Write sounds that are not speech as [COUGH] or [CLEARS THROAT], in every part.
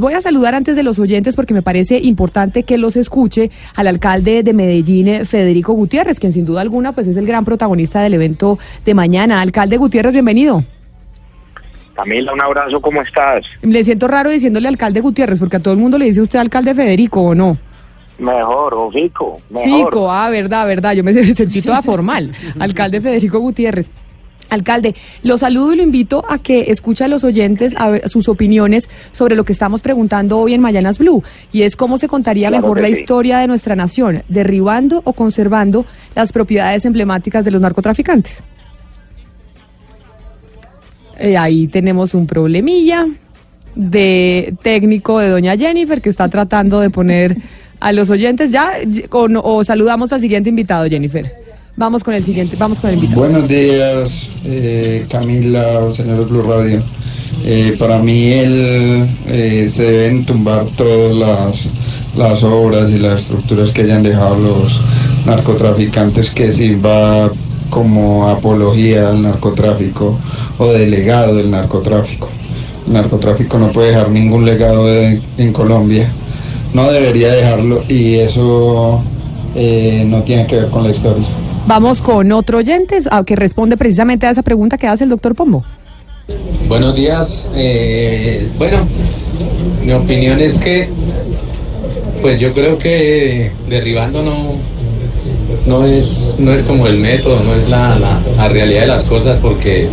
Voy a saludar antes de los oyentes porque me parece importante que los escuche al alcalde de Medellín, Federico Gutiérrez, quien sin duda alguna pues es el gran protagonista del evento de mañana. Alcalde Gutiérrez, bienvenido. Camila, un abrazo, ¿cómo estás? Le siento raro diciéndole alcalde Gutiérrez porque a todo el mundo le dice usted alcalde Federico o no. Mejor, o Fico, mejor. Fico, ah, verdad, verdad, yo me [LAUGHS] sentí toda formal. alcalde Federico Gutiérrez. Alcalde, lo saludo y lo invito a que escuche a los oyentes a sus opiniones sobre lo que estamos preguntando hoy en Mañanas Blue, y es cómo se contaría Claro mejor la sí. historia de nuestra nación, derribando o conservando las propiedades emblemáticas de los narcotraficantes. Eh, ahí tenemos un problemilla de técnico de doña Jennifer que está tratando de poner a los oyentes ya con- o saludamos al siguiente invitado, Jennifer. Vamos con el siguiente, vamos con el invitado. Buenos días, eh, Camila, señor Blue Radio. Eh, para mí el, eh, se deben tumbar todas las, obras y las estructuras que hayan dejado los narcotraficantes que sirva como apología al narcotráfico o de legado del narcotráfico. El narcotráfico no puede dejar ningún legado en Colombia, no debería dejarlo y eso eh, no tiene que ver con la historia. Vamos con otro oyente ah, que responde precisamente a esa pregunta que hace el doctor Pombo. Buenos días. Eh, bueno, mi opinión es que, pues yo creo que derribando no, no es, no es como el método, no es la, la- realidad de las cosas, porque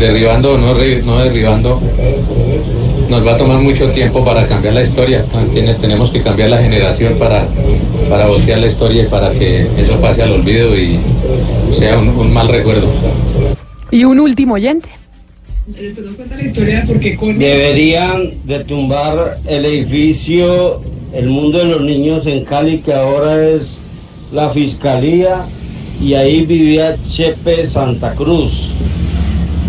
derribando o no, no derribando nos va a tomar mucho tiempo para cambiar la historia. Tiene- tenemos que cambiar la generación para, para voltear la historia y para que eso pase al olvido y sea un- un mal recuerdo. Y un último oyente. Deberían de tumbar el edificio El Mundo de los Niños en Cali, que ahora es la Fiscalía, y ahí vivía Chepe Santa Cruz.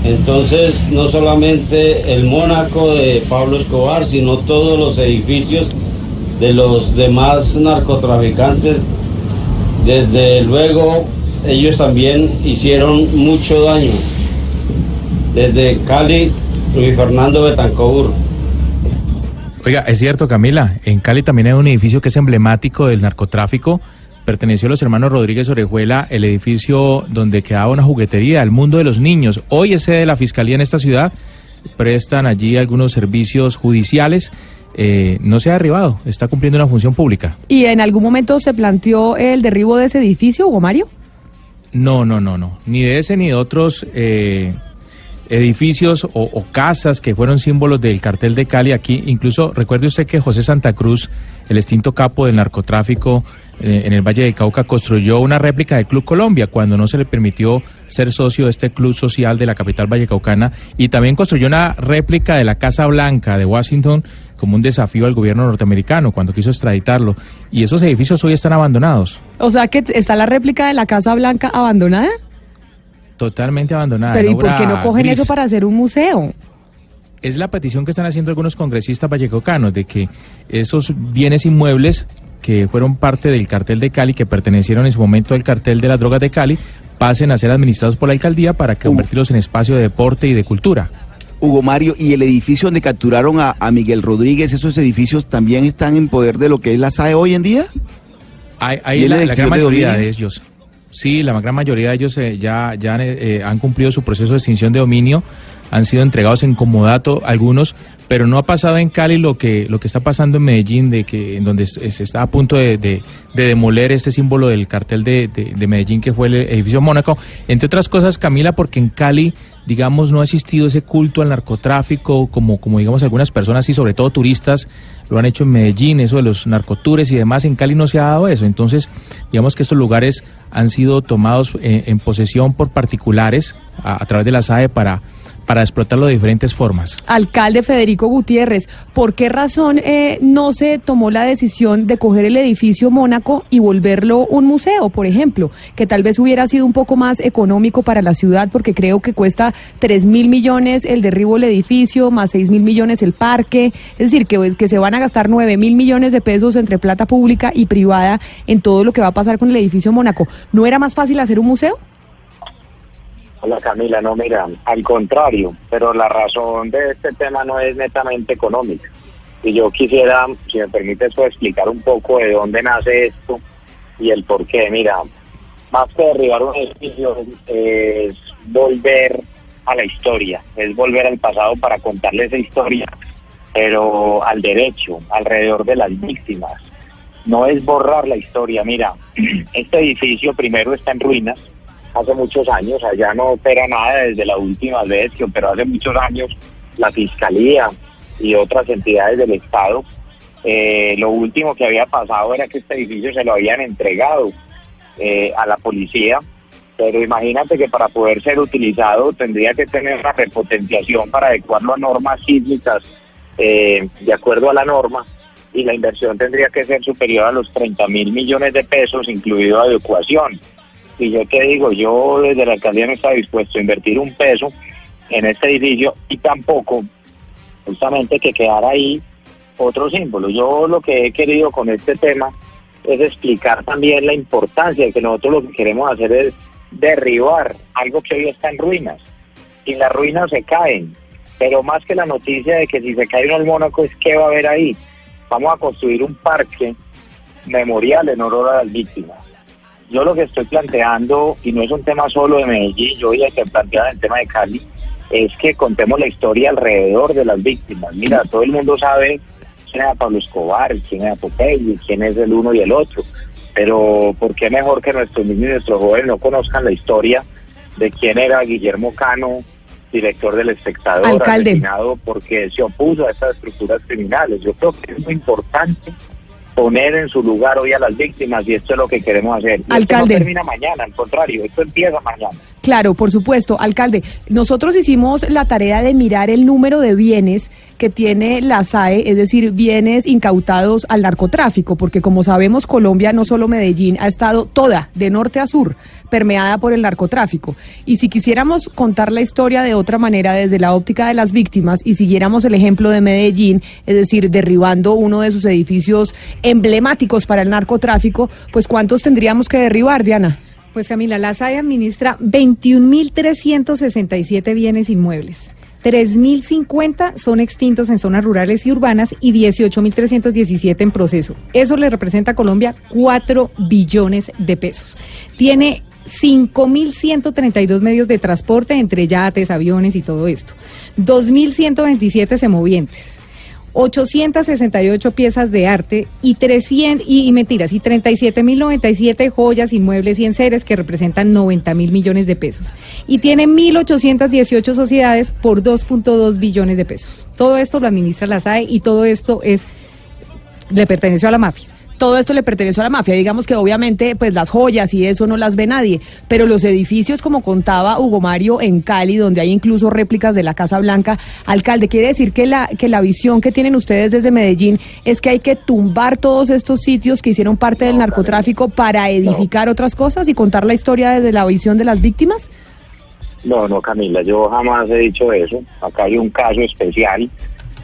Entonces, no solamente el Mónaco de Pablo Escobar, sino todos los edificios de los demás narcotraficantes. Desde luego, ellos también hicieron mucho daño. Desde Cali, Luis Fernando Betancourt. Oiga, es cierto, Camila, en Cali también hay un edificio que es emblemático del narcotráfico. Perteneció a los hermanos Rodríguez Orejuela, el edificio donde quedaba una juguetería, el mundo de los niños. Hoy es sede de la fiscalía en esta ciudad. Prestan allí algunos servicios judiciales. Eh, no se ha derribado, está cumpliendo una función pública. ¿Y en algún momento se planteó el derribo de ese edificio, Hugo Mario? No, no, no, no. Ni de ese ni de otros eh, edificios o, o casas que fueron símbolos del cartel de Cali. Aquí, incluso, recuerde usted que José Santa Cruz, el extinto capo del narcotráfico eh, en el Valle del Cauca, construyó una réplica del Club Colombia cuando no se le permitió ser socio de este club social de la capital vallecaucana. Y también construyó una réplica de la Casa Blanca de Washington como un desafío al gobierno norteamericano cuando quiso extraditarlo. Y esos edificios hoy están abandonados. O sea que está la réplica de la Casa Blanca abandonada. Totalmente abandonada. Pero ¿y por qué no cogen gris. eso para hacer un museo? Es la petición que están haciendo algunos congresistas vallecaucanos de que esos bienes inmuebles que fueron parte del cartel de Cali, que pertenecieron en su momento al cartel de las drogas de Cali, pasen a ser administrados por la alcaldía para convertirlos en espacio de deporte y de cultura. Hugo Mario, y el edificio donde capturaron a, a Miguel Rodríguez, ¿esos edificios también están en poder de lo que es la SAE hoy en día? Hay, hay ¿Viene la, gran de mayoría de ellos. Sí, la gran mayoría de ellos eh, ya, ya eh, han cumplido su proceso de extinción de dominio, han sido entregados en comodato algunos, pero no ha pasado en Cali lo que, lo que está pasando en Medellín, de que en donde se está a punto de, de- de demoler este símbolo del cartel de, de- de Medellín que fue el edificio Mónaco. Entre otras cosas, Camila, porque en Cali, digamos, no ha existido ese culto al narcotráfico, como, como digamos algunas personas y sobre todo turistas lo han hecho en Medellín, eso de los narcotures y demás, en Cali no se ha dado eso. Entonces, digamos que estos lugares han sido tomados eh, en posesión por particulares a, a través de la SAE para, para explotarlo de diferentes formas. Alcalde Federico Gutiérrez, ¿por qué razón eh, no se tomó la decisión de coger el edificio Mónaco y volverlo un museo, por ejemplo? Que tal vez hubiera sido un poco más económico para la ciudad, porque creo que cuesta 3 mil millones el derribo del edificio, más 6 mil millones el parque. Es decir, que, que se van a gastar 9 mil millones de pesos entre plata pública y privada en todo lo que va a pasar con el edificio Mónaco. ¿No era más fácil hacer un museo? Hola Camila, no, mira, al contrario, pero la razón de este tema no es netamente económica. Y yo quisiera, si me permites, pues, explicar un poco de dónde nace esto y el por qué. Mira, más que derribar un edificio es volver a la historia, es volver al pasado para contarle esa historia, pero al derecho, alrededor de las víctimas. No es borrar la historia. Mira, [CLEARS THROAT] este edificio primero está en ruinas, hace muchos años, allá no opera nada desde la última vez que operó hace muchos años la Fiscalía y otras entidades del Estado. Eh, lo último que había pasado era que este edificio se lo habían entregado eh, a la policía, pero imagínate que para poder ser utilizado tendría que tener una repotenciación para adecuarlo a normas sísmicas eh, de acuerdo a la norma y la inversión tendría que ser superior a los 30 mil millones de pesos, incluido adecuación. Y yo te digo, yo desde la alcaldía no estaba dispuesto a invertir un peso en este edificio y tampoco justamente que quedara ahí otro símbolo. Yo lo que he querido con este tema es explicar también la importancia de que nosotros lo que queremos hacer es derribar algo que hoy está en ruinas. Y las ruinas se caen, pero más que la noticia de que si se cae al Mónaco es qué va a haber ahí. Vamos a construir un parque memorial en honor a las víctimas yo lo que estoy planteando, y no es un tema solo de Medellín, yo ya que planteaba el tema de Cali, es que contemos la historia alrededor de las víctimas. Mira, todo el mundo sabe quién era Pablo Escobar, quién era Popeye, quién es el uno y el otro. Pero ¿por qué mejor que nuestros niños y nuestros jóvenes no conozcan la historia de quién era Guillermo Cano, director del espectador, Alcalde. asesinado porque se opuso a estas estructuras criminales? Yo creo que es muy importante poner en su lugar hoy a las víctimas y esto es lo que queremos hacer. Y Alcalde. Esto no termina mañana, al contrario, esto empieza mañana. Claro, por supuesto, alcalde. Nosotros hicimos la tarea de mirar el número de bienes que tiene la SAE, es decir, bienes incautados al narcotráfico, porque como sabemos, Colombia, no solo Medellín, ha estado toda, de norte a sur, permeada por el narcotráfico. Y si quisiéramos contar la historia de otra manera desde la óptica de las víctimas y siguiéramos el ejemplo de Medellín, es decir, derribando uno de sus edificios emblemáticos para el narcotráfico, pues ¿cuántos tendríamos que derribar, Diana? Pues Camila, la SAE administra 21.367 bienes inmuebles. 3.050 son extintos en zonas rurales y urbanas y 18.317 en proceso. Eso le representa a Colombia 4 billones de pesos. Tiene 5.132 medios de transporte entre yates, aviones y todo esto. 2.127 semovientes. 868 piezas de arte y 300 y, y mentiras y 37.097 joyas, inmuebles y enseres que representan 90 mil millones de pesos y tiene 1.818 sociedades por 2.2 billones de pesos. Todo esto lo administra la SAE y todo esto es le perteneció a la mafia. Todo esto le perteneció a la mafia. Digamos que obviamente pues las joyas y eso no las ve nadie, pero los edificios, como contaba Hugo Mario en Cali, donde hay incluso réplicas de la Casa Blanca, alcalde, quiere decir que la, que la visión que tienen ustedes desde Medellín es que hay que tumbar todos estos sitios que hicieron parte del narcotráfico para edificar otras cosas y contar la historia desde la visión de las víctimas. No, no, Camila, yo jamás he dicho eso. Acá hay un caso especial,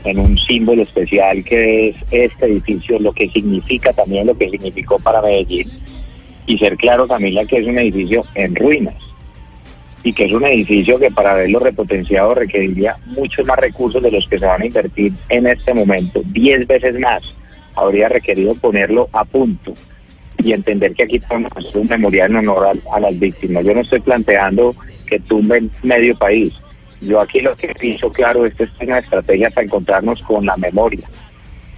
en un símbolo especial que es este edificio, lo que significa también lo que significó para Medellín. Y ser claro, Camila, que es un edificio en ruinas y que es un edificio que para verlo repotenciado requeriría muchos más recursos de los que se van a invertir en este momento, 10 veces más. Habría requerido ponerlo a punto y entender que aquí podemos hacer un memorial en honor a, a las víctimas. Yo no estoy planteando que tumben medio país. Yo aquí lo que pienso claro es que es una estrategia para encontrarnos con la memoria.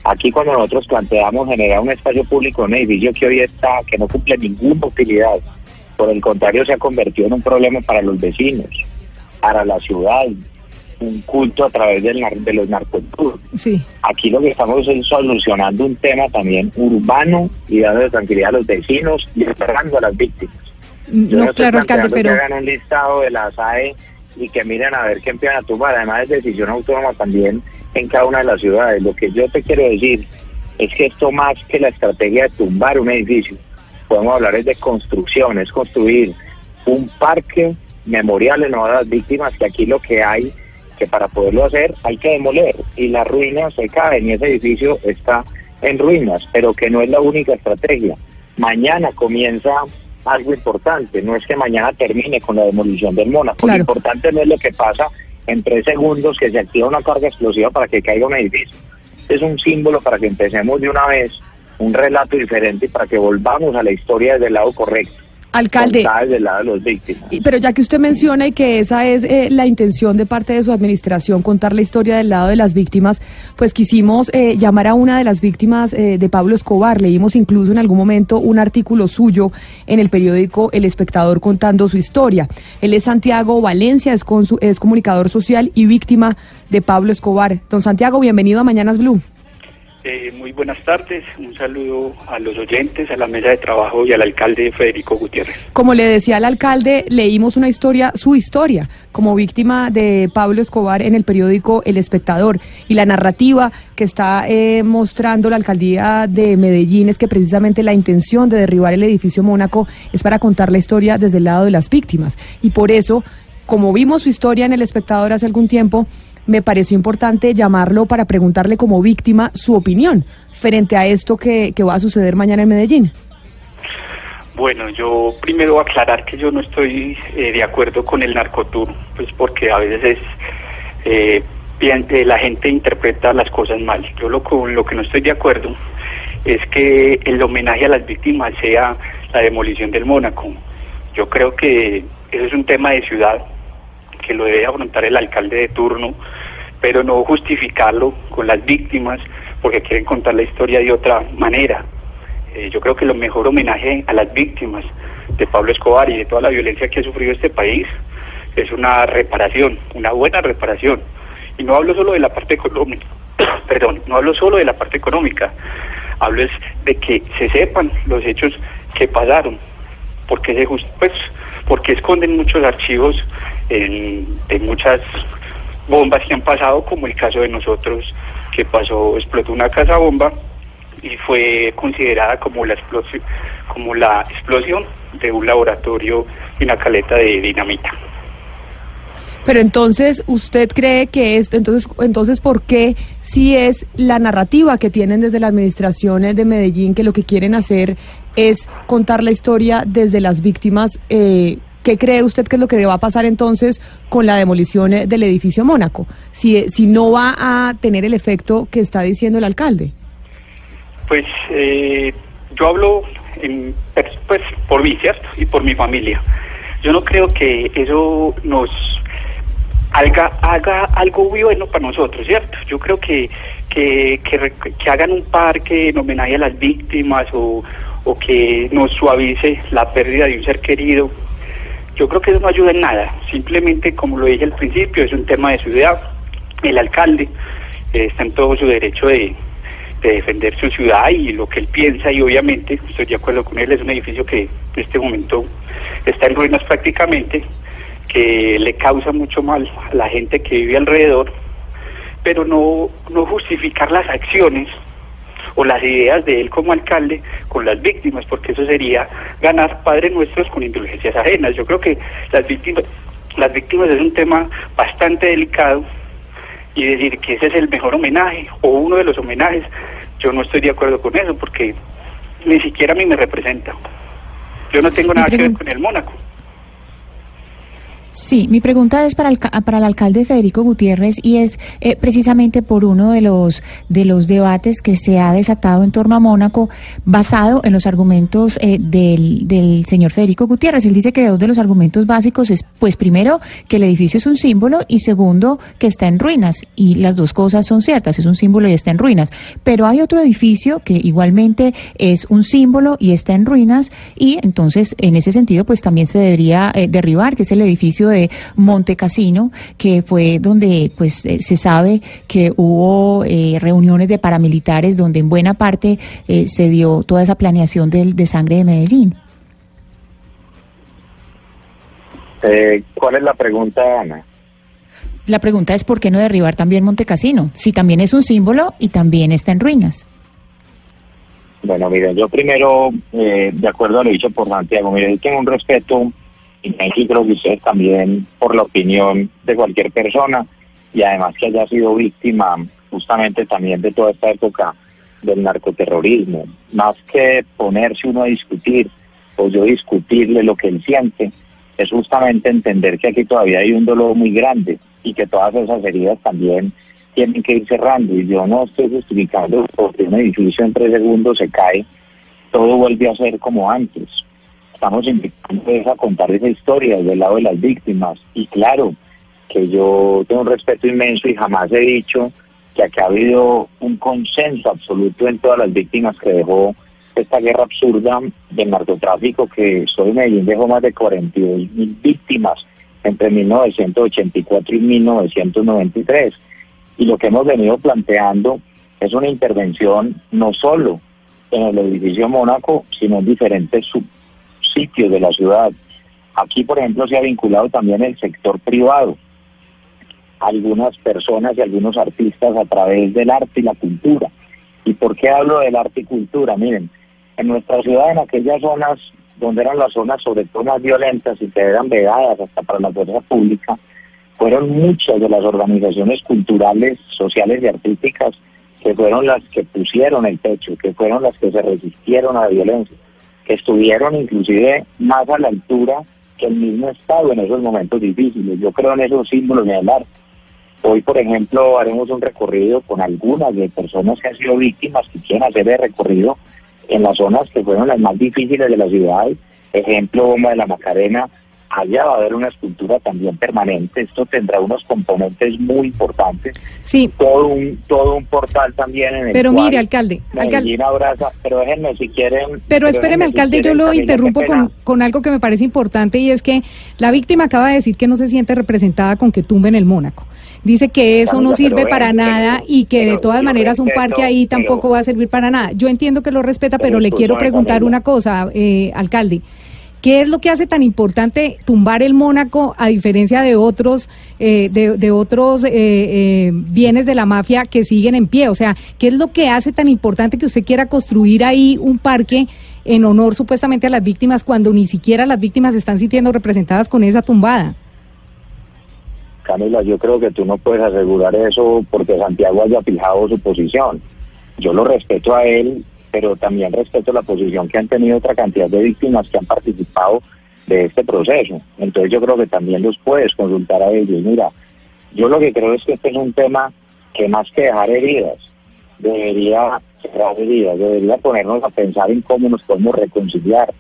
Aquí cuando nosotros planteamos generar un espacio público en un edificio que hoy está, que no cumple ninguna utilidad, por el contrario se ha convertido en un problema para los vecinos, para la ciudad, un culto a través del de los narcotours. Sí. Aquí lo que estamos es solucionando un tema también urbano y dando tranquilidad a los vecinos y esperando a las víctimas. Yo No, estoy claro, alcalde, pero que hagan un listado de la SAE y que miren a ver qué empiezan a tomar. Además es decisión autónoma también en cada una de las ciudades. Lo que yo te quiero decir es que esto más que la estrategia de tumbar un edificio, podemos hablar es de construcción, es construir un parque memorial en honor a las víctimas, que aquí lo que hay, que para poderlo hacer hay que demoler y las ruinas se caen y ese edificio está en ruinas, pero que no es la única estrategia. Mañana comienza algo importante, no es que mañana termine con la demolición del Mónaco, lo importante no es lo que pasa en tres segundos que se activa una carga explosiva para que caiga un edificio. Es un símbolo para que empecemos de una vez un relato diferente y para que volvamos a la historia desde el lado correcto. Alcalde. el lado de los víctimas. Pero ya que usted menciona y que esa es eh, la intención de parte de su administración, contar la historia del lado de las víctimas, pues quisimos eh, llamar a una de las víctimas eh, de Pablo Escobar. Leímos incluso en algún momento un artículo suyo en el periódico El Espectador contando su historia. Él es Santiago Valencia, es, consu- es comunicador social y víctima de Pablo Escobar. Don Santiago, bienvenido a Mañanas Blue. Eh, muy buenas tardes, un saludo a los oyentes, a la mesa de trabajo y al alcalde Federico Gutiérrez. Como le decía al alcalde, leímos una historia, su historia, como víctima de Pablo Escobar en el periódico El Espectador. Y la narrativa que está eh, mostrando la alcaldía de Medellín es que precisamente la intención de derribar el edificio Mónaco es para contar la historia desde el lado de las víctimas. Y por eso, como vimos su historia en El Espectador hace algún tiempo, me pareció importante llamarlo para preguntarle como víctima su opinión frente a esto que, que va a suceder mañana en Medellín. Bueno, yo primero aclarar que yo no estoy eh, de acuerdo con el narcotour, pues porque a veces eh, eh, la gente interpreta las cosas mal. Yo lo, con lo que no estoy de acuerdo es que el homenaje a las víctimas sea la demolición del Mónaco. Yo creo que eso es un tema de ciudad que lo debe afrontar el alcalde de turno, pero no justificarlo con las víctimas porque quieren contar la historia de otra manera. Eh, yo creo que lo mejor homenaje a las víctimas de Pablo Escobar y de toda la violencia que ha sufrido este país es una reparación, una buena reparación. Y no hablo solo de la parte económica, [COUGHS] perdón, no hablo solo de la parte económica, hablo es de que se sepan los hechos que pasaron, porque se pues, porque esconden muchos archivos en- de muchas bombas que han pasado, como el caso de nosotros, que pasó, explotó una casa bomba y fue considerada como la explosión, como la explosión de un laboratorio y una caleta de dinamita. Pero entonces, ¿usted cree que esto, entonces, entonces ¿por qué si es la narrativa que tienen desde la administración de Medellín que lo que quieren hacer es contar la historia desde las víctimas? Eh, ¿Qué cree usted que es lo que va a pasar entonces con la demolición eh, del edificio Mónaco? Si, si no va a tener el efecto que está diciendo el alcalde. Pues eh, yo hablo en, pers- pues, por mí, ¿cierto? Y por mi familia. Yo no creo que eso nos haga, haga algo bueno para nosotros, ¿cierto? Yo creo que, que, que, que hagan un parque en homenaje a las víctimas o, o que nos suavice la pérdida de un ser querido. Yo creo que eso no ayuda en nada. Simplemente, como lo dije al principio, es un tema de ciudad. El alcalde eh, está en todo su derecho de, de defender su ciudad y lo que él piensa y obviamente estoy de acuerdo con él, es un edificio que en este momento está en ruinas prácticamente, que le causa mucho mal a la gente que vive alrededor, pero no, no justificar las acciones o las ideas de él como alcalde con las víctimas, porque eso sería ganar padres nuestros con indulgencias ajenas. Yo creo que las víctimas, las víctimas es un tema bastante delicado y decir que ese es el mejor homenaje o uno de los homenajes, yo no estoy de acuerdo con eso porque ni siquiera a mí me representa. Yo no tengo nada que ver con el Mónaco. Sí, mi pregunta es para el, para el alcalde Federico Gutiérrez y es eh, precisamente por uno de los de los debates que se ha desatado en torno a Mónaco, basado en los argumentos eh, del, del señor Federico Gutiérrez. Él dice que dos de los argumentos básicos es, pues primero, que el edificio es un símbolo y segundo, que está en ruinas. Y las dos cosas son ciertas, es un símbolo y está en ruinas. Pero hay otro edificio que igualmente es un símbolo y está en ruinas y entonces en ese sentido pues también se debería eh, derribar, que es el edificio de Monte Cassino, que fue donde pues eh, se sabe que hubo eh, reuniones de paramilitares donde en buena parte eh, se dio toda esa planeación del, de sangre de Medellín. Eh, ¿Cuál es la pregunta, Ana? La pregunta es por qué no derribar también Montecasino, si también es un símbolo y también está en ruinas. Bueno, miren, yo primero, eh, de acuerdo a lo dicho por Santiago, miren, tengo un respeto y creo que ustedes también por la opinión de cualquier persona y además que haya sido víctima justamente también de toda esta época del narcoterrorismo. Más que ponerse uno a discutir o yo discutirle lo que él siente, es justamente entender que aquí todavía hay un dolor muy grande y que todas esas heridas también tienen que ir cerrando. Y yo no estoy justificando porque un edificio en tres segundos se cae, todo vuelve a ser como antes. Estamos invitando a contar esa historia del lado de las víctimas. Y claro, que yo tengo un respeto inmenso y jamás he dicho que aquí ha habido un consenso absoluto en todas las víctimas que dejó esta guerra absurda del narcotráfico que soy Medellín dejó más de 42 mil víctimas entre 1984 y 1993. Y lo que hemos venido planteando es una intervención no solo en el edificio Mónaco, sino en diferentes sitios de la ciudad. Aquí, por ejemplo, se ha vinculado también el sector privado, algunas personas y algunos artistas a través del arte y la cultura. ¿Y por qué hablo del arte y cultura? Miren, en nuestra ciudad, en aquellas zonas donde eran las zonas sobre todo más violentas y que eran vedadas hasta para la fuerza pública, fueron muchas de las organizaciones culturales, sociales y artísticas que fueron las que pusieron el pecho, que fueron las que se resistieron a la violencia, que estuvieron inclusive más a la altura que el mismo Estado en esos momentos difíciles. Yo creo en esos símbolos del arte. Hoy, por ejemplo, haremos un recorrido con algunas de personas que han sido víctimas que quieren hacer el recorrido en las zonas que fueron las más difíciles de la ciudad. Ejemplo, Bomba de la Macarena, allá va a haber una escultura también permanente. Esto tendrá unos componentes muy importantes. Sí. Todo un, todo un portal también en el Pero mire, alcalde. alcalde abraza, pero déjenme si quieren. Pero, espéreme, alcalde, yo lo interrumpo con, con algo que me parece importante y es que la víctima acaba de decir que no se siente representada con que tumben el Mónaco dice que eso no sirve para nada y que de todas maneras un parque ahí tampoco va a servir para nada. Yo entiendo que lo respeta, pero, le quiero preguntar una cosa, eh, alcalde. ¿Qué es lo que hace tan importante tumbar el Mónaco a diferencia de otros eh, de, otros eh, bienes de la mafia que siguen en pie? O sea, ¿qué es lo que hace tan importante que usted quiera construir ahí un parque en honor supuestamente a las víctimas cuando ni siquiera las víctimas están sintiendo representadas con esa tumbada? Camila, yo creo que tú no puedes asegurar eso porque Santiago haya fijado su posición. Yo lo respeto a él, pero también respeto la posición que han tenido otra cantidad de víctimas que han participado de este proceso. Entonces yo creo que también los puedes consultar a ellos. Mira, yo lo que creo es que este es un tema que más que dejar heridas, debería cerrar heridas, debería ponernos a pensar en cómo nos podemos reconciliar,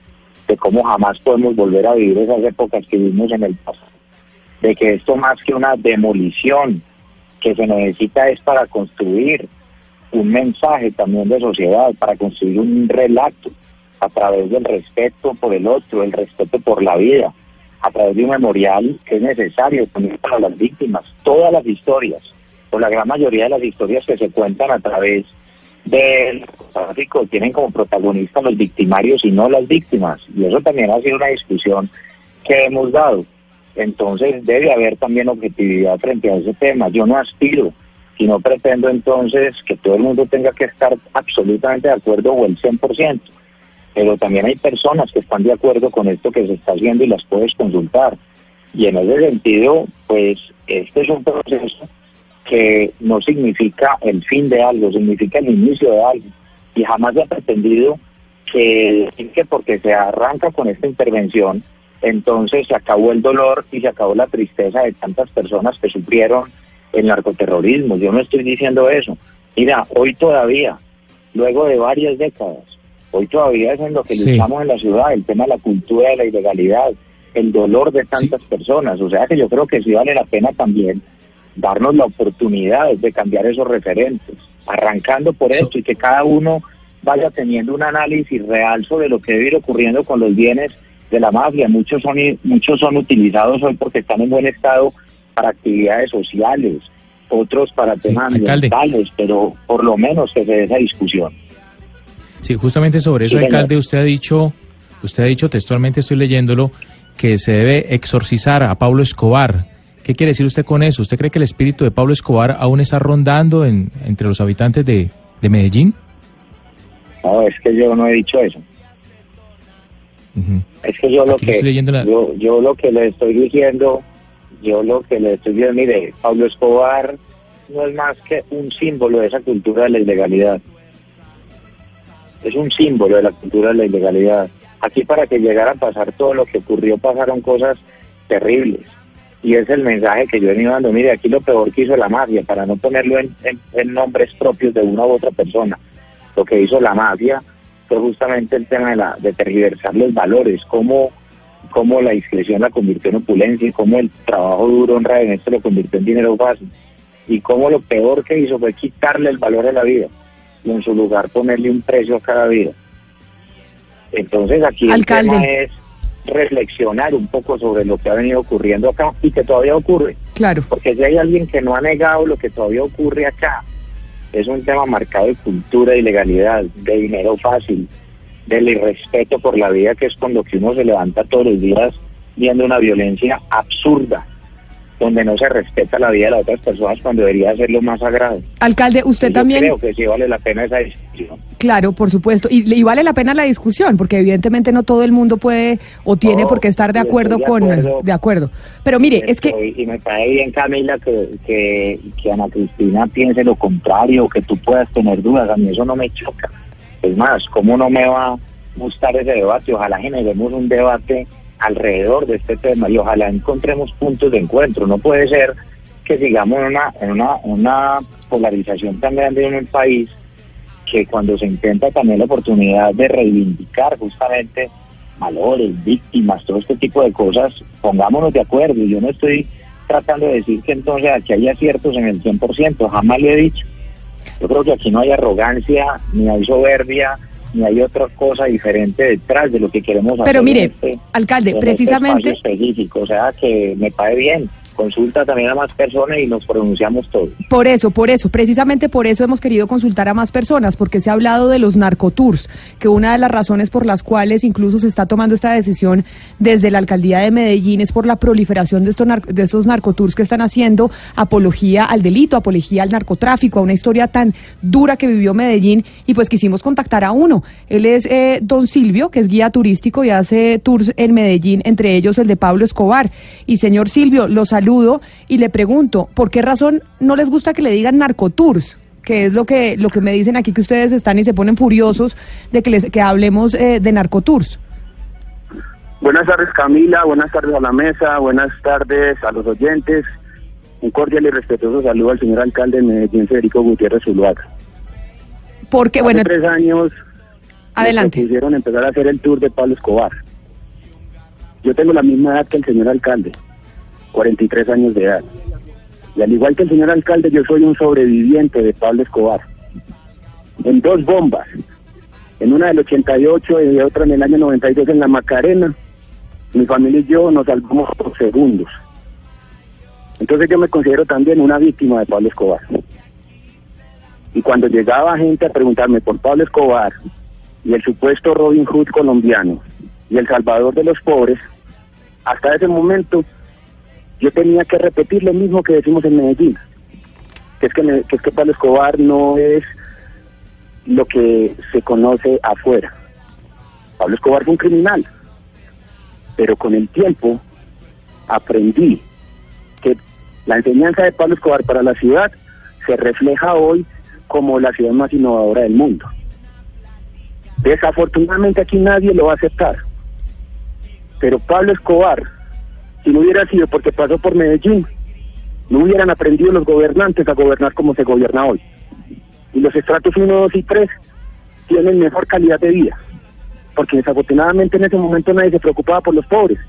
de cómo jamás podemos volver a vivir esas épocas que vivimos en el pasado de que esto más que una demolición que se necesita es para construir un mensaje también de sociedad, para construir un relato a través del respeto por el otro, el respeto por la vida, a través de un memorial que es necesario también para las víctimas, todas las historias, o la gran mayoría de las historias que se cuentan a través del tráfico tienen como protagonistas los victimarios y no las víctimas, y eso también ha sido una discusión que hemos dado. Entonces debe haber también objetividad frente a ese tema. Yo no aspiro y no pretendo entonces que todo el mundo tenga que estar absolutamente de acuerdo o el 100%, pero también hay personas que están de acuerdo con esto que se está haciendo y las puedes consultar. Y en ese sentido, pues este es un proceso que no significa el fin de algo, significa el inicio de algo. Y jamás ha pretendido que porque se arranca con esta intervención, entonces se acabó el dolor y se acabó la tristeza de tantas personas que sufrieron el narcoterrorismo. Yo no estoy diciendo eso. Mira, hoy todavía, luego de varias décadas, hoy todavía es en lo que luchamos en la ciudad, el tema de la cultura de la ilegalidad, el dolor de tantas personas. O sea que yo creo que sí vale la pena también darnos la oportunidad de cambiar esos referentes, arrancando por esto y que cada uno vaya teniendo un análisis real sobre lo que debe ir ocurriendo con los bienes de la mafia. Muchos son, muchos son utilizados hoy porque están en buen estado para actividades sociales, otros para temas ambientales, pero por lo menos que se dé esa discusión. Sí, justamente sobre eso, alcalde, usted ha dicho, usted ha dicho textualmente, estoy leyéndolo, que se debe exorcizar a Pablo Escobar. ¿Qué quiere decir usted con eso? ¿Usted cree que el espíritu de Pablo Escobar aún está rondando en, entre los habitantes de, de Medellín? No, es que yo no he dicho eso. Es que yo lo que la- yo, yo lo que le estoy diciendo, yo lo que le estoy diciendo, mire, Pablo Escobar no es más que un símbolo de esa cultura de la ilegalidad. Es un símbolo de la cultura de la ilegalidad. Aquí para que llegara a pasar todo lo que ocurrió pasaron cosas terribles. Y es el mensaje que yo he venido dando. Mire, aquí lo peor que hizo la mafia, para no ponerlo en, nombres propios de una u otra persona, lo que hizo la mafia fue justamente el tema de, la, de tergiversar los valores, cómo, cómo la discreción la convirtió en opulencia y cómo el trabajo duro, honra en esto lo convirtió en dinero fácil. Y cómo lo peor que hizo fue quitarle el valor de la vida y en su lugar ponerle un precio a cada vida. Entonces aquí Alcalde. el tema es reflexionar un poco sobre lo que ha venido ocurriendo acá y que todavía ocurre. Claro. Porque si hay alguien que no ha negado lo que todavía ocurre acá, es un tema marcado de cultura, de ilegalidad, de dinero fácil, del irrespeto por la vida, que es con lo que uno se levanta todos los días viendo una violencia absurda, donde no se respeta la vida de las otras personas cuando debería ser lo más sagrado. Alcalde, usted Yo también... Creo que sí vale la pena esa discusión. Claro, por supuesto. Y, y vale la pena la discusión, porque evidentemente no todo el mundo puede o tiene No, por qué estar de acuerdo estoy de con... acuerdo. De acuerdo. Pero mire, es que... Estoy- Y me parece bien, Camila, que, que, que Ana Cristina piense lo contrario, que tú puedas tener dudas. A mí eso no me choca. Es más, ¿cómo no me va a gustar ese debate? Ojalá generemos un debate alrededor de este tema y ojalá encontremos puntos de encuentro. No puede ser que sigamos en una, una, una polarización tan grande en un país que cuando se intenta también la oportunidad de reivindicar justamente valores, víctimas, todo este tipo de cosas, pongámonos de acuerdo. Yo no estoy tratando de decir que entonces aquí hay aciertos en el 100%, jamás lo he dicho. Yo creo que aquí no hay arrogancia, ni hay soberbia, ni hay otra cosa diferente detrás de lo que queremos hacer. Pero en mire, este- alcalde, en este precisamente... específico, o sea que me parece bien. Consulta también a más personas y nos pronunciamos todos. Por eso, por eso, precisamente por eso hemos querido consultar a más personas, porque se ha hablado de los narcotours, que una de las razones por las cuales incluso se está tomando esta decisión desde la alcaldía de Medellín es por la proliferación de estos, de estos narcotours que están haciendo apología al delito, apología al narcotráfico, a una historia tan dura que vivió Medellín, y pues quisimos contactar a uno. Él es eh, don Silvio, que es guía turístico y hace tours en Medellín, entre ellos el de Pablo Escobar. Y señor Silvio, lo saludo y le pregunto, ¿por qué razón no les gusta que le digan narcotours? Que es lo que, lo que me dicen aquí que ustedes están y se ponen furiosos de que, les, que hablemos eh, de narcotours. Buenas tardes Camila, buenas tardes a la mesa, buenas tardes a los oyentes. Un cordial y respetuoso saludo al señor alcalde de Medellín, Federico Gutiérrez Zuluaga. Porque, Hace bueno, tres años Adelante. me propusieron empezar a hacer el tour de Pablo Escobar. Yo tengo la misma edad que el señor alcalde, 43 años de edad. Y al igual que el señor alcalde, yo soy un sobreviviente de Pablo Escobar. En dos bombas, en una del 88 y otra en el año 92 en la Macarena, mi familia y yo nos salvamos por segundos. Entonces yo me considero también una víctima de Pablo Escobar. Y cuando llegaba gente a preguntarme por Pablo Escobar y el supuesto Robin Hood colombiano y el salvador de los pobres, hasta ese momento yo tenía que repetir lo mismo que decimos en Medellín, que es que, es que Pablo Escobar no es lo que se conoce afuera. Pablo Escobar fue un criminal, pero con el tiempo aprendí que la enseñanza de Pablo Escobar para la ciudad se refleja hoy como la ciudad más innovadora del mundo. Desafortunadamente aquí nadie lo va a aceptar. Pero Pablo Escobar, si no hubiera sido porque pasó por Medellín, no hubieran aprendido los gobernantes a gobernar como se gobierna hoy. Y los estratos 1, 2 y 3 tienen mejor calidad de vida. Porque desafortunadamente en ese momento nadie se preocupaba por los pobres.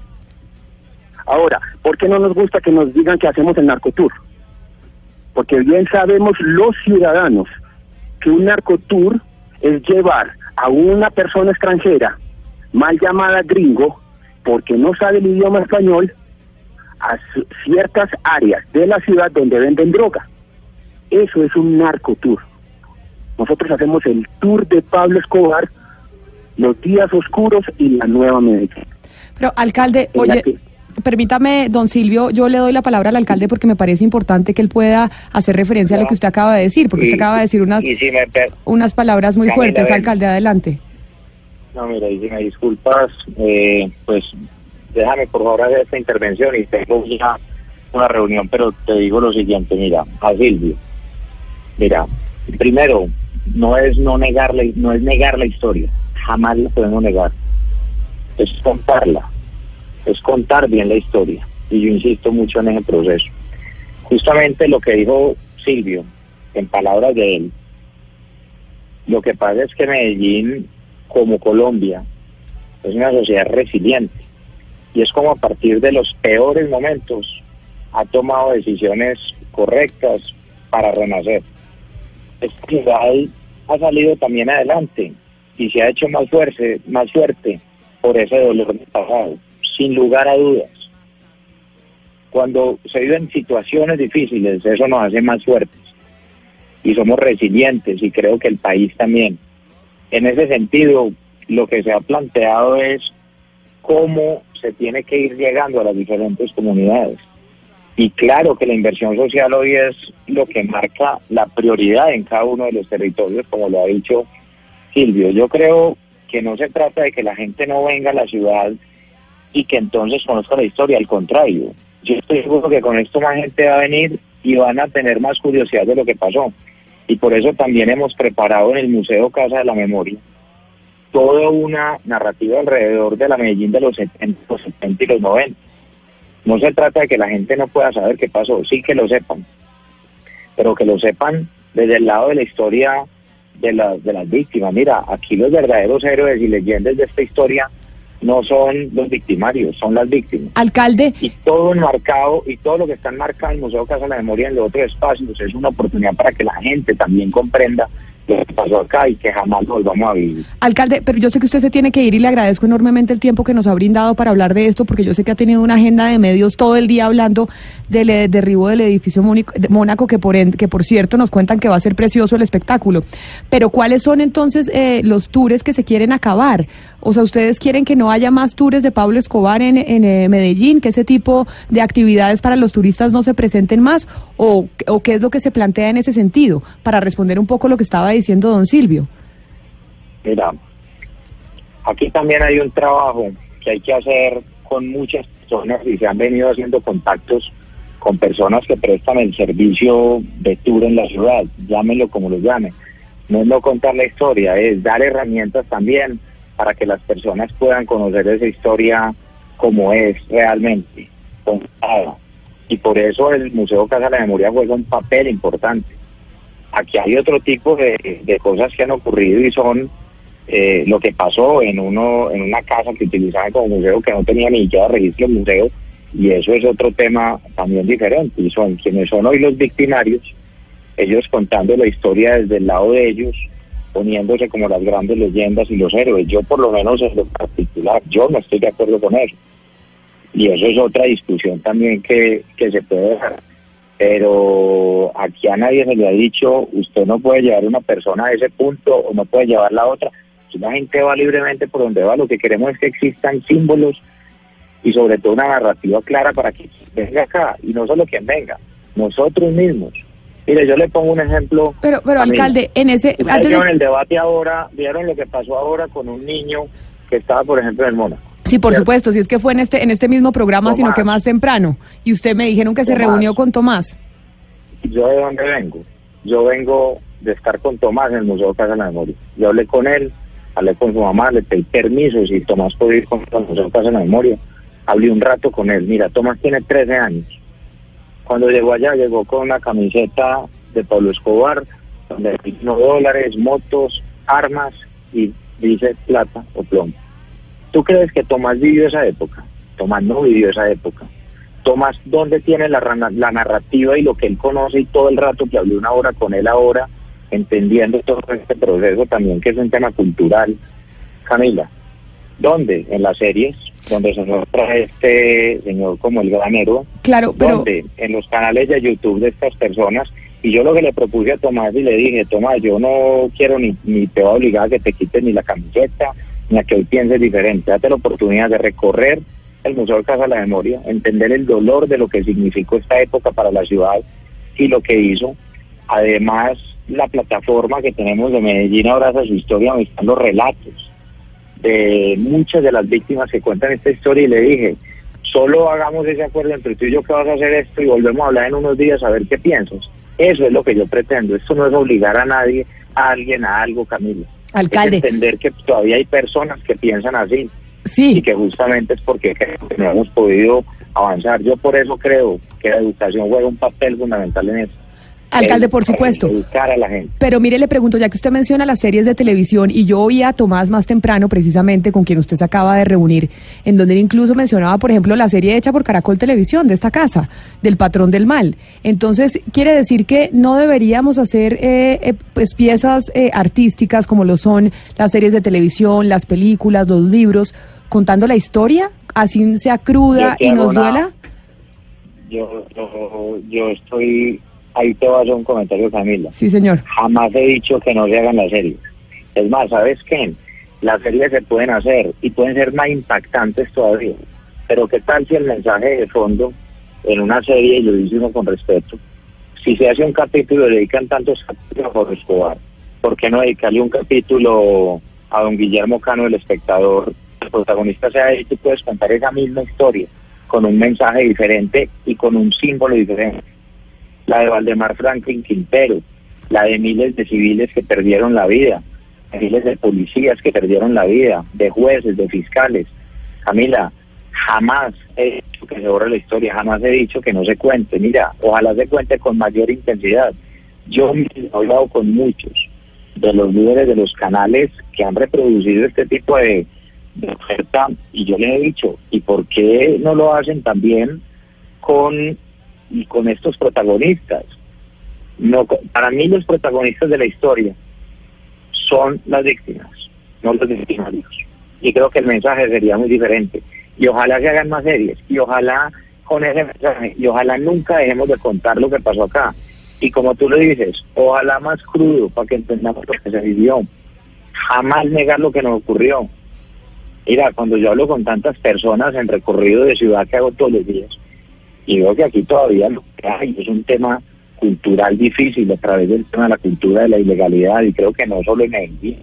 Ahora, ¿por qué no nos gusta que nos digan que hacemos el narcotour? Porque bien sabemos los ciudadanos que un narcotour es llevar a una persona extranjera, mal llamada gringo, porque no sabe el idioma español, a ci- ciertas áreas de la ciudad donde venden droga. Eso es un narcotour. Nosotros hacemos el tour de Pablo Escobar, los días oscuros y la nueva Medellín. Pero, alcalde, oye, que- permítame, don Silvio, yo le doy la palabra al alcalde porque me parece importante que él pueda hacer referencia a lo que usted acaba de decir, porque usted acaba de decir unas, si per- unas palabras muy Camila, fuertes, ven. alcalde, adelante. No, mira, y si me disculpas, eh, pues déjame por favor hacer esta intervención y tengo ya una reunión, pero te digo lo siguiente, mira, a Silvio. Mira, primero, no es no negar la, no es negar la historia, jamás la podemos negar. Es contarla, es contar bien la historia. Y yo insisto mucho en ese proceso. Justamente lo que dijo Silvio, en palabras de él, lo que pasa es que Medellín, como Colombia, es una sociedad resiliente. Y es como a partir de los peores momentos ha tomado decisiones correctas para renacer. Esta ciudad ha salido también adelante y se ha hecho más fuerte, más fuerte por ese dolor del pasado, sin lugar a dudas. Cuando se viven situaciones difíciles, eso nos hace más fuertes y somos resilientes y creo que el país también. En ese sentido, lo que se ha planteado es cómo se tiene que ir llegando a las diferentes comunidades. Y claro que la inversión social hoy es lo que marca la prioridad en cada uno de los territorios, como lo ha dicho Silvio. Yo creo que no se trata de que la gente no venga a la ciudad y que entonces conozca la historia, al contrario. Yo estoy seguro que con esto más gente va a venir y van a tener más curiosidad de lo que pasó. Y por eso también hemos preparado en el Museo Casa de la Memoria toda una narrativa alrededor de la Medellín de los 70, los 70 y los 90. No se trata de que la gente no pueda saber qué pasó, sí que lo sepan, pero que lo sepan desde el lado de la historia de, las de las víctimas. Mira, aquí los verdaderos héroes y leyendas de esta historia no son los victimarios, son las víctimas. Alcalde, Y todo enmarcado, y todo lo que está enmarcado en el Museo Casa de la Memoria en los otros espacios es una oportunidad para que la gente también comprenda que pasó acá y que jamás volvamos a vivir. Alcalde, pero yo sé que usted se tiene que ir y le agradezco enormemente el tiempo que nos ha brindado para hablar de esto, porque yo sé que ha tenido una agenda de medios todo el día hablando del eh, derribo del edificio Mónaco, que por, en- que por cierto nos cuentan que va a ser precioso el espectáculo. Pero ¿cuáles son entonces eh, los tours que se quieren acabar? O sea, ¿ustedes quieren que no haya más tours de Pablo Escobar en, en, eh, Medellín, que ese tipo de actividades para los turistas no se presenten más? ¿O, ¿O qué es lo que se plantea en ese sentido? Para responder un poco lo que estaba diciendo don Silvio. Mira, aquí también hay un trabajo que hay que hacer con muchas personas y se han venido haciendo contactos con personas que prestan el servicio de tour en la ciudad, llámenlo como lo llamen. No es no contar la historia, es dar herramientas también para que las personas puedan conocer esa historia como es realmente, contada. Y por eso el Museo Casa de la Memoria juega un papel importante. Aquí hay otro tipo de, de cosas que han ocurrido y son eh, lo que pasó en uno en una casa que utilizaban como museo que no tenía ni siquiera registro de museo y eso es otro tema también diferente y son quienes son hoy los victimarios ellos contando la historia desde el lado de ellos poniéndose como las grandes leyendas y los héroes. Yo por lo menos en lo particular yo no estoy de acuerdo con eso. Y eso es otra discusión también que, que se puede dar. Pero aquí a nadie se le ha dicho usted no puede llevar una persona a ese punto o no puede llevarla a otra. Si la gente va libremente por donde va lo que queremos es que existan símbolos y sobre todo una narrativa clara para que venga acá y no solo quien venga nosotros mismos mire yo le pongo un ejemplo Pero, pero alcalde, en ese... Antes de- vieron el debate ahora vieron lo que pasó ahora con un niño que estaba por ejemplo en el Mónaco Sí, por supuesto, si es que fue en este en este mismo programa, sino que más temprano. Y usted me dijeron que se reunió con Tomás. ¿Yo de dónde vengo? Yo vengo de estar con Tomás en el Museo Casa de la Memoria. Yo hablé con él, hablé con su mamá, le pedí permiso si Tomás podía ir con el Museo Casa de la Memoria. Hablé un rato con él. Mira, Tomás tiene 13 años. Cuando llegó allá, llegó con una camiseta de Pablo Escobar, donde unos dólares, motos, armas y dice plata o plomo. ¿Tú crees que Tomás vivió esa época? Tomás no vivió esa época. Tomás, ¿dónde tiene la, la narrativa y lo que él conoce y todo el rato que hablé una hora con él ahora, entendiendo todo este proceso también que es un tema cultural? Camila, ¿dónde? En las series, donde se muestra este señor como el gran héroe. Claro, pero ¿Dónde? En los canales de YouTube de estas personas. Y yo lo que le propuse a Tomás y le dije, Tomás, yo no quiero ni, ni te voy a obligar a que te quites ni la camiseta, ni a que hoy pienses diferente. Date la oportunidad de recorrer el Museo de Casa de la Memoria, entender el dolor de lo que significó esta época para la ciudad y lo que hizo. Además, la plataforma que tenemos de Medellín abraza su historia, donde están los relatos muchas de las víctimas que cuentan esta historia y le dije, solo hagamos ese acuerdo entre tú y yo que vas a hacer esto y volvemos a hablar en unos días a ver qué piensas. Eso es lo que yo pretendo. Esto no es obligar a nadie, a alguien, a algo, Camilo. Alcalde. Es entender que todavía hay personas que piensan así. Sí. Y que justamente es porque no hemos podido avanzar. Yo por eso creo que la educación juega un papel fundamental en eso. Alcalde, por supuesto. Educar a la gente. Pero mire, le pregunto, ya que usted menciona las series de televisión, y yo oía a Tomás más temprano, precisamente con quien usted se acaba de reunir, en donde él incluso mencionaba, por ejemplo, la serie hecha por Caracol Televisión de esta casa, del patrón del mal. Entonces, quiere decir que no deberíamos hacer eh, eh, pues piezas eh, artísticas como lo son las series de televisión, las películas, los libros, contando la historia, así sea cruda y nos duela. Yo, yo, yo estoy, ahí te voy a un comentario, Camila. Sí, señor. Jamás he dicho que no se hagan las series. Es más, ¿sabes qué? Las series se pueden hacer y pueden ser más impactantes todavía. Pero ¿qué tal si el mensaje de fondo en una serie, y lo dice uno con respeto, si se hace un capítulo, le dedican tantos capítulos a Jorge Escobar, ¿por qué no dedicarle un capítulo a don Guillermo Cano, el espectador? El protagonista sea él y tú puedes contar esa misma historia con un mensaje diferente y con un símbolo diferente. La de Valdemar Franklin Quintero, la de miles de civiles que perdieron la vida, miles de policías que perdieron la vida, de jueces, de fiscales. Camila, jamás he dicho que se borre la historia, jamás he dicho que no se cuente. Mira, ojalá se cuente con mayor intensidad. Yo he hablado con muchos de los líderes de los canales que han reproducido este tipo de, de oferta y yo les he dicho, ¿y por qué no lo hacen también con, y con estos protagonistas? No, para mí los protagonistas de la historia son las víctimas, no los victimarios. Y creo que el mensaje sería muy diferente. Y ojalá se hagan más series, y ojalá con ese mensaje, y ojalá nunca dejemos de contar lo que pasó acá. Y como tú lo dices, ojalá más crudo para que entendamos lo que se vivió. Jamás negar lo que nos ocurrió. Mira, cuando yo hablo con tantas personas en recorrido de ciudad que hago todos los días, y veo que aquí todavía lo que hay es un tema cultural difícil a través del tema de la cultura de la ilegalidad, y creo que no solo en Medellín,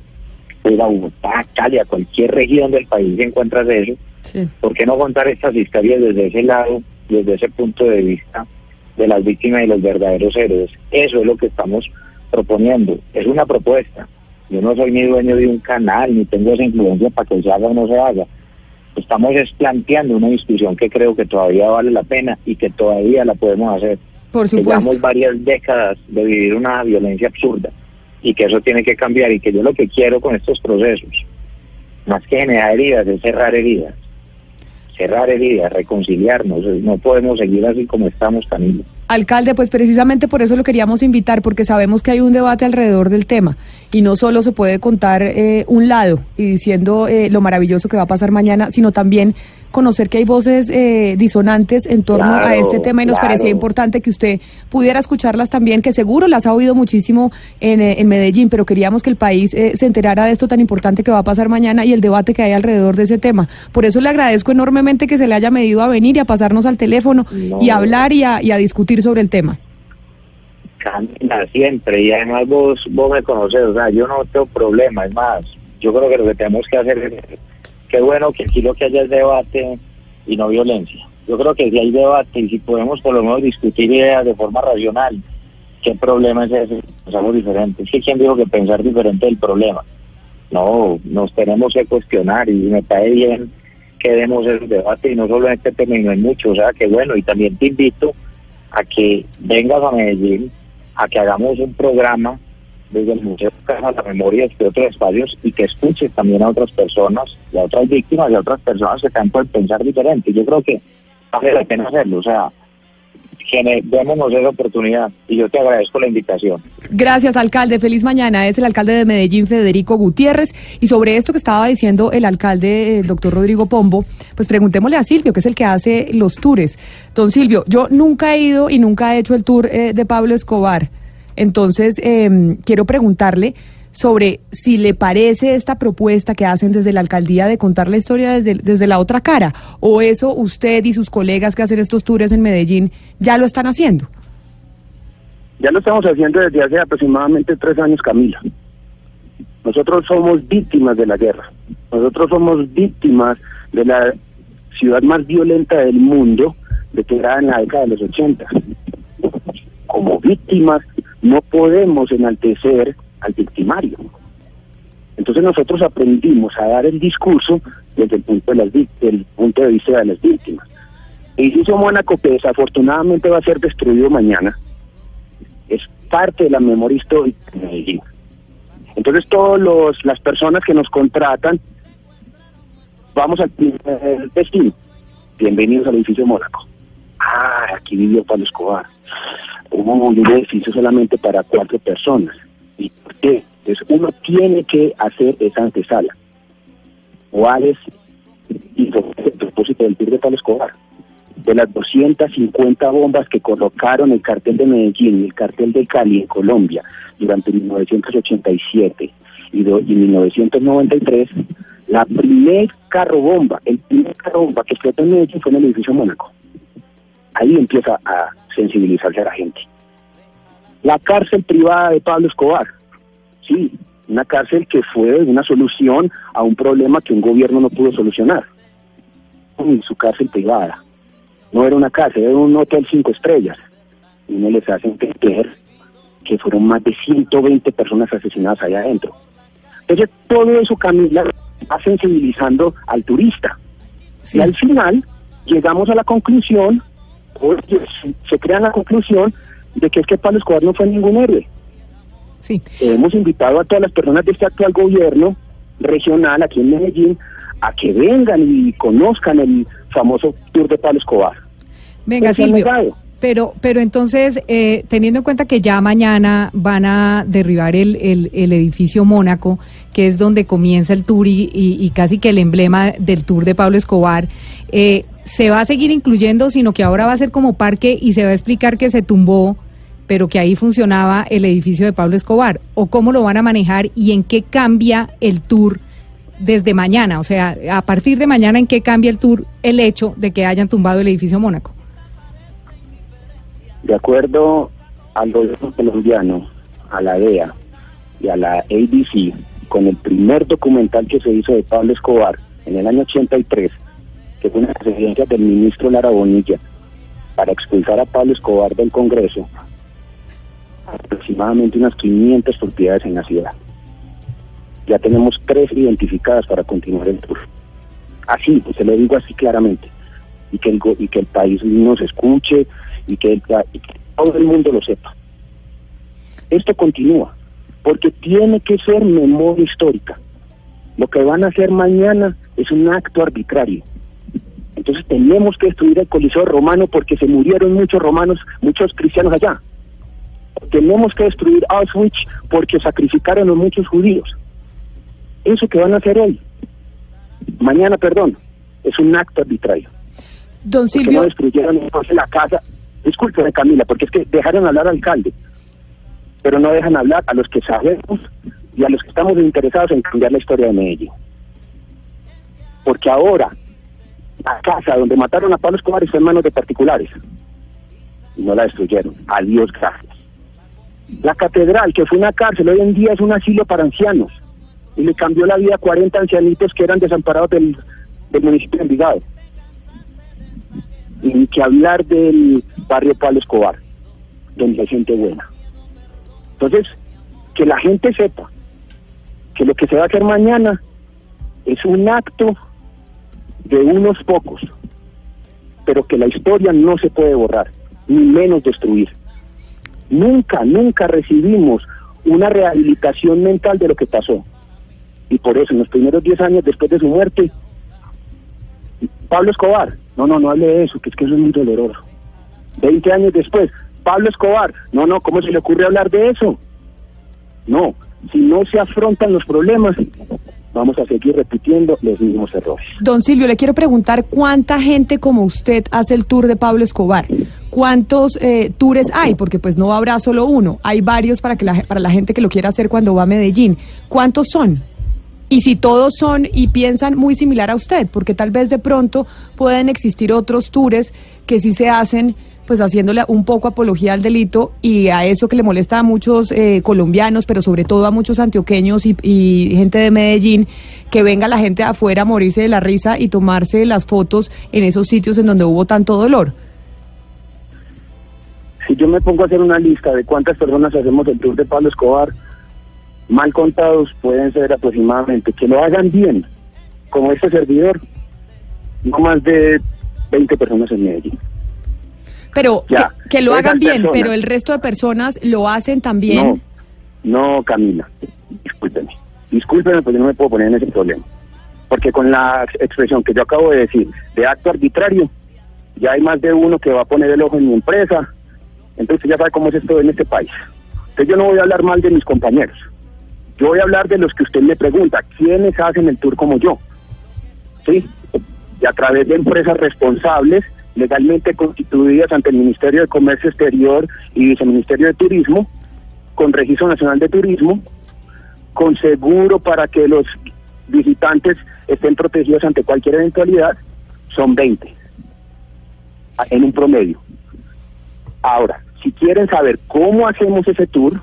pero a Bogotá, Cali, a cualquier región del país encuentras eso. Sí. ¿Por qué no contar estas historias desde ese lado, desde ese punto de vista de las víctimas y los verdaderos héroes? Eso es lo que estamos proponiendo. Es una propuesta. Yo no soy ni dueño de un canal, ni tengo esa influencia para que se haga o no se haga. Estamos es planteando una discusión que creo que todavía vale la pena y que todavía la podemos hacer. Por supuesto. Llevamos varias décadas de vivir una violencia absurda y que eso tiene que cambiar y que yo lo que quiero con estos procesos, más que generar heridas, es cerrar heridas. Cerrar heridas, reconciliarnos. No podemos seguir así como estamos, Camilo. Alcalde, pues precisamente por eso lo queríamos invitar, porque sabemos que hay un debate alrededor del tema y no solo se puede contar eh, un lado y diciendo eh, lo maravilloso que va a pasar mañana, sino también conocer que hay voces eh, disonantes en torno a este tema y nos claro. parecía importante que usted pudiera escucharlas también, que seguro las ha oído muchísimo en, eh, en Medellín, pero queríamos que el país eh, se enterara de esto tan importante que va a pasar mañana y el debate que hay alrededor de ese tema. Por eso le agradezco enormemente que se le haya medido a venir y a pasarnos al teléfono y a hablar y a, y a discutir sobre el tema. Camila, siempre. Y además vos, vos me conoces, o sea, yo no tengo problema. Es más, yo creo que lo que tenemos que hacer es, qué bueno que aquí lo que haya es debate y no violencia. Yo creo que si hay debate y si podemos por lo menos discutir ideas de forma racional, ¿qué problema es ese? Pensamos diferente. Es que dijo que pensar diferente es el problema. No, nos tenemos que cuestionar y me parece bien que demos el debate y no solo en este tema, sino en mucho. O sea, que bueno, y también te invito a que vengas a Medellín, a que hagamos un programa desde el Museo de la Memoria de otros espacios y que escuches también a otras personas, y a otras víctimas y a otras personas que también pueden pensar diferente. Yo creo que vale la pena hacerlo, o sea, gene- esa oportunidad y yo te agradezco la invitación. Gracias, alcalde. Feliz mañana. Es el alcalde de Medellín, Federico Gutiérrez. Y sobre esto que estaba diciendo el alcalde, el doctor Rodrigo Pombo, pues preguntémosle a Silvio, que es el que hace los tours. Don Silvio, yo nunca he ido y nunca he hecho el tour eh, de Pablo Escobar. Entonces, eh, quiero preguntarle sobre si le parece esta propuesta que hacen desde la alcaldía de contar la historia desde, desde la otra cara, o eso usted y sus colegas que hacen estos tours en Medellín ya lo están haciendo. Ya lo estamos haciendo desde hace aproximadamente tres años, Camila. Nosotros somos víctimas de la guerra. Nosotros somos víctimas de la ciudad más violenta del mundo, declarada en la década de los 80. Como víctimas no podemos enaltecer al victimario. Entonces nosotros aprendimos a dar el discurso desde el punto de, las, del punto de vista de las víctimas. El edificio Mónaco, que desafortunadamente va a ser destruido mañana, es parte de la memoria histórica de Medellín. Entonces todas las personas que nos contratan, vamos al primer destino. Bienvenidos al edificio Mónaco. Ah, aquí vivió Pablo Escobar. Hubo un edificio solamente para cuatro personas. ¿Y por qué? Entonces uno tiene que hacer esa antesala. ¿Cuál es el propósito del PIR de Pablo Escobar? De las 250 bombas que colocaron el cartel de Medellín y el cartel de Cali en Colombia durante 1987 y, do, y 1993, la primer carro bomba, el primer carro bomba que explotó en Medellín fue en el edificio Mónaco. Ahí empieza a sensibilizarse a la gente. La cárcel privada de Pablo Escobar, sí, una cárcel que fue una solución a un problema que un gobierno no pudo solucionar. En su cárcel privada. No era una cárcel, era un hotel cinco estrellas. Y no les hacen creer que fueron más de 120 personas asesinadas allá adentro. Entonces, todo eso, Camila, va sensibilizando al turista. Y al final, llegamos a la conclusión, o se crea la conclusión de que es que Pablo Escobar no fue ningún héroe. Sí. Hemos invitado a todas las personas de este actual gobierno regional aquí en Medellín a que vengan y conozcan el famoso tour de Pablo Escobar. Venga, Silvio. Pero, pero entonces, eh, teniendo en cuenta que ya mañana van a derribar el, el, el edificio Mónaco, que es donde comienza el tour y, y, casi que el emblema del tour de Pablo Escobar, eh, ¿se va a seguir incluyendo, sino que ahora va a ser como parque y se va a explicar que se tumbó, pero que ahí funcionaba el edificio de Pablo Escobar? ¿O cómo lo van a manejar y en qué cambia el tour? desde mañana, o sea, a partir de mañana, ¿en qué cambia el tour el hecho de que hayan tumbado el edificio Mónaco? De acuerdo al gobierno colombiano, a la DEA y a la ABC, con el primer documental que se hizo de Pablo Escobar en el año 83, que fue una presidencia del ministro Lara Bonilla, para expulsar a Pablo Escobar del Congreso, aproximadamente unas 500 propiedades en la ciudad. Ya tenemos tres identificadas para continuar el tour. Así, pues se lo digo así claramente. Y que el, y que el país nos escuche, y que, todo el mundo lo sepa. Esto continúa, porque tiene que ser memoria histórica. Lo que van a hacer mañana es un acto arbitrario. Entonces tenemos que destruir el Coliseo romano porque se murieron muchos romanos, muchos cristianos allá. Tenemos que destruir Auschwitz porque sacrificaron a muchos judíos. Eso que van a hacer hoy, mañana, perdón, es un acto arbitrario. Don Silvio. no destruyeron entonces la casa, Discúlpeme, Camila, porque es que dejaron hablar al alcalde, pero no dejan hablar a los que sabemos y a los que estamos interesados en cambiar la historia de Medellín. Porque ahora, la casa donde mataron a Pablo Escobar fue en manos de particulares. Y no la destruyeron. Adiós, gracias. La catedral, que fue una cárcel, hoy en día es un asilo para ancianos. Y le cambió la vida a 40 ancianitos que eran desamparados del, municipio de Envigado ni que hablar del barrio Pablo Escobar, donde hay gente buena. Entonces, que la gente sepa que lo que se va a hacer mañana es un acto de unos pocos, pero que la historia no se puede borrar, ni menos destruir. Nunca, nunca recibimos una rehabilitación mental de lo que pasó. Y por eso, en los primeros 10 años después de su muerte, Pablo Escobar no, no, no hable de eso, que es que eso es muy doloroso. Veinte años después, Pablo Escobar. No, no, ¿cómo se le ocurre hablar de eso? No, si no se afrontan los problemas, vamos a seguir repitiendo los mismos errores. Don Silvio, le quiero preguntar cuánta gente como usted hace el tour de Pablo Escobar. ¿cuántos eh, tours hay? Porque pues no habrá solo uno, hay varios para, que la, para la gente que lo quiera hacer cuando va a Medellín. ¿Cuántos son? Y si todos son y piensan muy similar a usted, porque tal vez de pronto pueden existir otros tours que sí se hacen pues haciéndole un poco apología al delito y a eso que le molesta a muchos eh, colombianos, pero sobre todo a muchos antioqueños y, y gente de Medellín, que venga la gente de afuera a morirse de la risa y tomarse las fotos en esos sitios en donde hubo tanto dolor. Si yo me pongo a hacer una lista de cuántas personas hacemos el tour de Pablo Escobar, mal contados pueden ser aproximadamente, que lo hagan bien, como este servidor, no más de 20 personas en Medellín. Pero Ya, que, que lo hagan bien, personas- pero el resto de personas lo hacen también. No, no, Camila, discúlpeme. Discúlpeme, porque no me puedo poner en ese problema. Porque con la ex- expresión que yo acabo de decir, de acto arbitrario, ya hay más de uno que va a poner el ojo en mi empresa. Entonces ya sabe cómo es esto en este país. Entonces yo no voy a hablar mal de mis compañeros. Yo voy a hablar de los que usted me pregunta, ¿quiénes hacen el tour como yo? ¿Sí? Y a través de empresas responsables, legalmente constituidas ante el Ministerio de Comercio Exterior y Viceministerio de Turismo, con Registro Nacional de Turismo, con seguro para que los visitantes estén protegidos ante cualquier eventualidad, son 20 a- en un promedio. Ahora, si quieren saber cómo hacemos ese tour,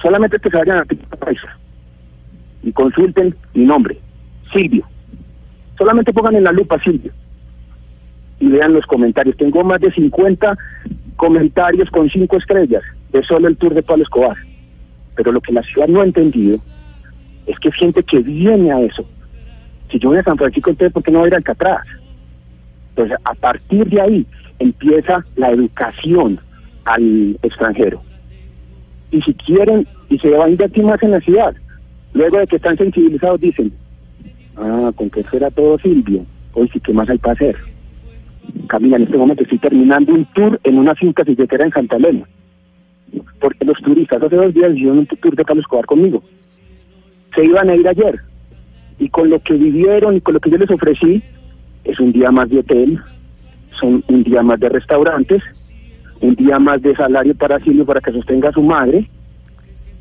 solamente que se vayan a TripAdvisor y consulten mi nombre, Silvio. Solamente pongan en la lupa Silvio y vean los comentarios. Tengo más de 50 comentarios con cinco estrellas de solo el tour de Pablo Escobar. Pero lo que la ciudad no ha entendido es que gente que viene a eso. Si yo voy a San Francisco, entonces ¿por qué no voy a ir a Alcatraz? Entonces, a partir de ahí empieza la educación al extranjero. Y si quieren, y se va a invertir más en la ciudad, luego de que están sensibilizados, dicen, ah, con que fuera todo Silvio, hoy sí que más hay para hacer. Camila, en este momento estoy terminando un tour en una finca silletera en Santa Elena. Porque los turistas hace dos días hicieron un tour de Pablo Escobar conmigo. Se iban a ir ayer. Y con lo que vivieron y con lo que yo les ofrecí, es un día más de hotel, son un día más de restaurantes, un día más de salario para Silvio para que sostenga a su madre.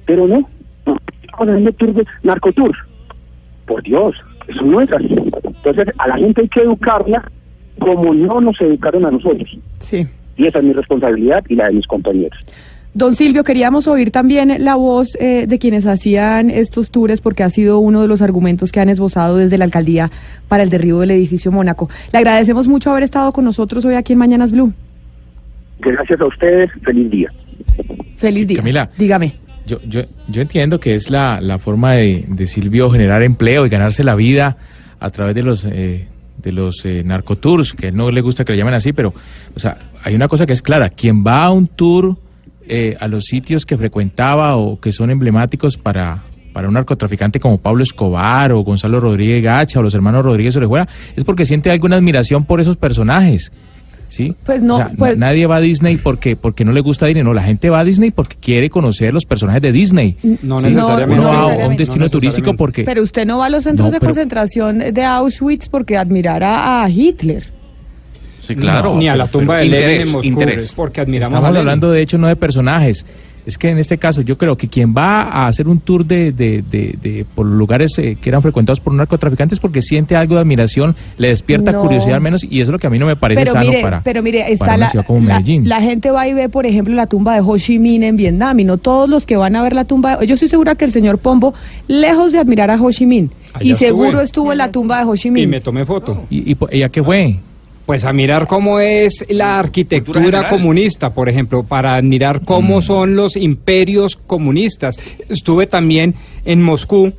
Pero no, haciendo tour de narcotour. Por Dios, eso no es así. Entonces, a la gente hay que educarla como no nos educaron a nosotros. Sí. Y esa es mi responsabilidad y la de mis compañeros. Don Silvio, queríamos oír también la voz eh, de quienes hacían estos tours porque ha sido uno de los argumentos que han esbozado desde la alcaldía para el derribo del edificio Mónaco. Le agradecemos mucho haber estado con nosotros hoy aquí en Mañanas Blue. Gracias a ustedes, feliz día. Feliz día. Camila. Dígame. Yo, yo, yo entiendo que es la, la forma de, de Silvio generar empleo y ganarse la vida a través de los eh, de los eh, narcotours, que no le gusta que le llamen así, pero o sea, hay una cosa que es clara, quien va a un tour eh, a los sitios que frecuentaba o que son emblemáticos para, para un narcotraficante como Pablo Escobar o Gonzalo Rodríguez Gacha o los hermanos Rodríguez Orejuela, es porque siente alguna admiración por esos personajes. ¿Sí? Pues no, O sea, pues- nadie va a Disney porque, porque no le gusta Disney, no, la gente va a Disney porque quiere conocer los personajes de Disney. No ¿sí? necesariamente. Uno va a un destino turístico porque... Pero usted no va a los centros No, de pero- concentración de Auschwitz porque admirara a Hitler. Sí, claro. Ni a la tumba de Lenin en Moscú, es porque admiramos Estamos a hablando de hecho no de personajes. Es que en este caso yo creo que quien va a hacer un tour de, de, de, de- por lugares eh, que eran frecuentados por narcotraficantes porque siente algo de admiración, le despierta No. curiosidad al menos y eso es lo que a mí no me parece pero sano mire, para, pero mire, para está una la, ciudad como la- Medellín. la gente va y ve, por ejemplo, la tumba de Ho Chi Minh en Vietnam y no todos los que van a ver la tumba, de, yo estoy segura que el señor Pombo, lejos de admirar a Ho Chi Minh, Allá y estuve. seguro estuvo en la tumba de Ho Chi Y Minh. me tomé foto. ¿Y, y, y a qué fue? Pues a mirar cómo es la arquitectura comunista, por ejemplo, para admirar cómo Mm. son los imperios comunistas. Estuve también en Moscú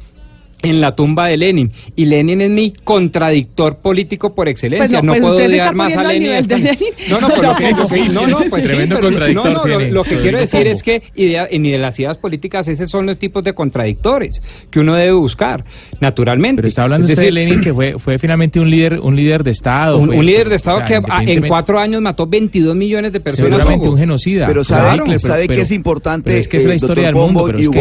en la tumba de Lenin y Lenin es mi contradictor político por excelencia. Pues no, no, pues puedo odiar más a Lenin. nivel de. Lenin. No, no, pues [LAUGHS] lo que, lo que- sí, no, no, pues tremendo pero- contradictor no, no, lo- tiene lo, que quiero decir es que idea, en las ideas políticas esos son los tipos de contradictores que uno debe buscar, naturalmente. Pero está hablando Es usted de decir, Lenin que fue, fue finalmente un líder, un líder de Estado. un, fue- un líder de Estado o sea, que en cuatro años mató 22 millones de personas. Seguramente un genocida. Pero sabe, pero- que es importante, pero es que es la historia del mundo, pero y es que-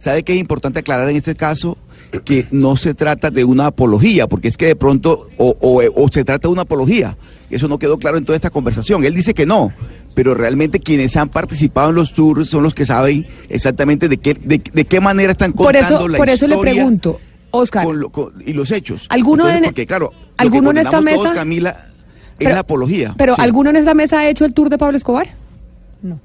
Por ¿Sabe que es importante aclarar en este caso? Que no se trata de una apología, porque es que de pronto, o, o- o se trata de una apología. Eso no quedó claro en toda esta conversación. Él dice que no, pero realmente quienes han participado en los tours son los que saben exactamente de qué, de, de qué manera están Por contando eso, la por eso le historia pregunto, Oscar, con lo- con- y los hechos. ¿Alguno Entonces, en- porque claro, alguno lo en que esta condenamos todos, mesa- Camila, es la apología. pero Sí. ¿alguno en esta mesa ha hecho el tour de Pablo Escobar?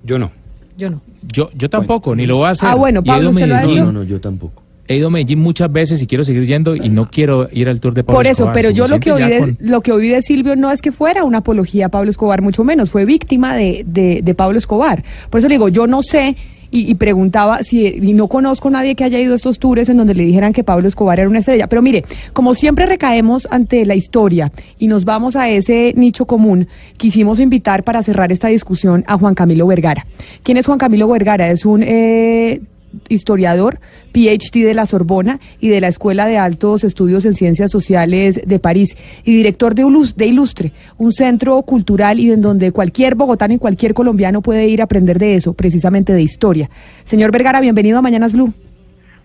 Yo no. Yo no. Yo, yo tampoco, ni lo voy a hacer. Ah, bueno, Y he ido Pablo, a ¿usted lo ha Medellín. hecho? No, no, yo tampoco. He ido a Medellín muchas veces y quiero seguir yendo y no quiero ir al tour de Pablo Por eso, Escobar. pero yo lo que, oí de, con- lo que oí de Silvio no es que fuera una apología a Pablo Escobar, mucho menos, fue víctima de, de, de Pablo Escobar. Por eso le digo, yo no sé y, preguntaba si, no conozco a nadie que haya ido a estos tours en donde le dijeran que Pablo Escobar era una estrella. Pero mire, como siempre recaemos ante la historia y nos vamos a ese nicho común, quisimos invitar para cerrar esta discusión a Juan Camilo Vergara. ¿Quién es Juan Camilo Vergara? Es un... eh, historiador, PhD de la Sorbona y de la Escuela de Altos Estudios en Ciencias Sociales de París y director de, Ulus- de Ilustre, un centro cultural y en donde cualquier bogotano y cualquier colombiano puede ir a aprender de eso, precisamente de historia. Señor Vergara, bienvenido a Mañanas Blue.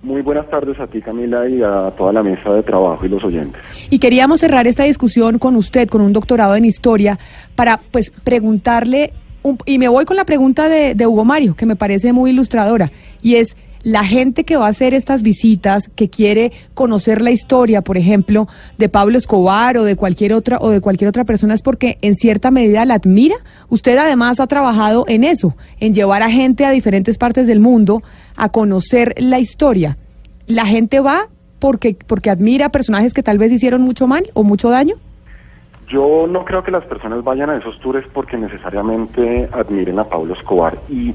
Muy buenas tardes a ti, Camila, y a toda la mesa de trabajo y los oyentes. Y queríamos cerrar esta discusión con usted, con un doctorado en historia, para pues preguntarle, un- y me voy con la pregunta de, de Hugo Mario, que me parece muy ilustradora, y es, la gente que va a hacer estas visitas, que quiere conocer la historia, por ejemplo, de Pablo Escobar o de cualquier otra o de cualquier otra persona es porque en cierta medida la admira. Usted además ha trabajado en eso, en llevar a gente a diferentes partes del mundo a conocer la historia. La gente va porque porque admira personajes que tal vez hicieron mucho mal o mucho daño. Yo no creo que las personas vayan a esos tours porque necesariamente admiren a Pablo Escobar y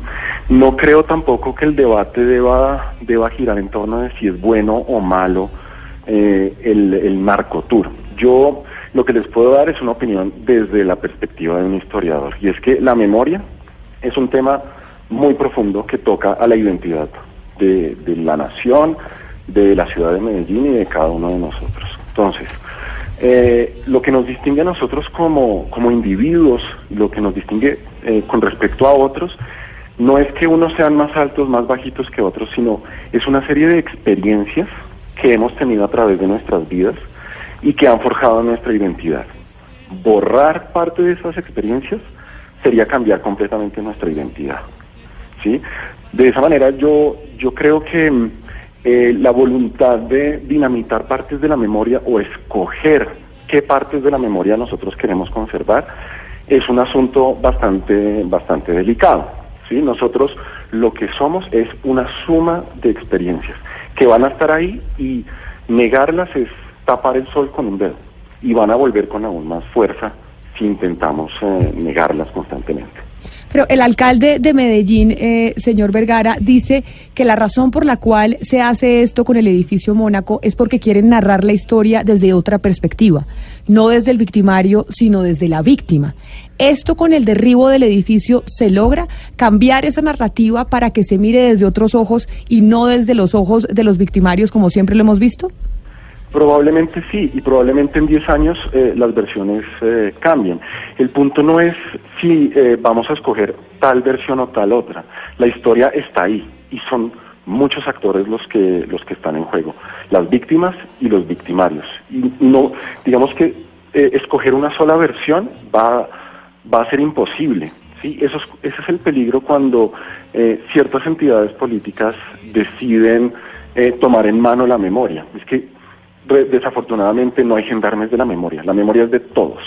no creo tampoco que el debate deba, deba girar en torno de si es bueno o malo eh, el, el narcotour. Yo lo que les puedo dar es una opinión desde la perspectiva de un historiador y es que la memoria es un tema muy profundo que toca a la identidad de, de la nación, de la ciudad de Medellín y de cada uno de nosotros. Entonces, eh, lo que nos distingue a nosotros como, como individuos, lo que nos distingue eh, con respecto a otros, no es que unos sean más altos, más bajitos que otros, sino es una serie de experiencias que hemos tenido a través de nuestras vidas y que han forjado nuestra identidad. Borrar parte de esas experiencias sería cambiar completamente nuestra identidad. ¿sí? De esa manera yo, yo creo que mm, eh, la voluntad de dinamitar partes de la memoria o escoger qué partes de la memoria nosotros queremos conservar es un asunto bastante, bastante delicado. ¿sí? Nosotros lo que somos es una suma de experiencias que van a estar ahí y negarlas es tapar el sol con un dedo y van a volver con aún más fuerza si intentamos eh, negarlas constantemente. Pero el alcalde de Medellín, eh, señor Vergara, dice que la razón por la cual se hace esto con el edificio Mónaco es porque quieren narrar la historia desde otra perspectiva, no desde el victimario, sino desde la víctima. ¿Esto con el derribo del edificio se logra cambiar esa narrativa para que se mire desde otros ojos y no desde los ojos de los victimarios como siempre lo hemos visto? Probablemente sí, y probablemente en 10 años eh, las versiones eh, cambien. El punto no es si eh, vamos a escoger tal versión o tal otra. La historia está ahí y son muchos actores los que los que están en juego, las víctimas y los victimarios. Y no, digamos que eh, escoger una sola versión va va a ser imposible. Sí, eso es, ese es el peligro cuando eh, ciertas entidades políticas deciden eh, tomar en mano la memoria. Es que desafortunadamente no hay gendarmes de la memoria, la memoria es de todos,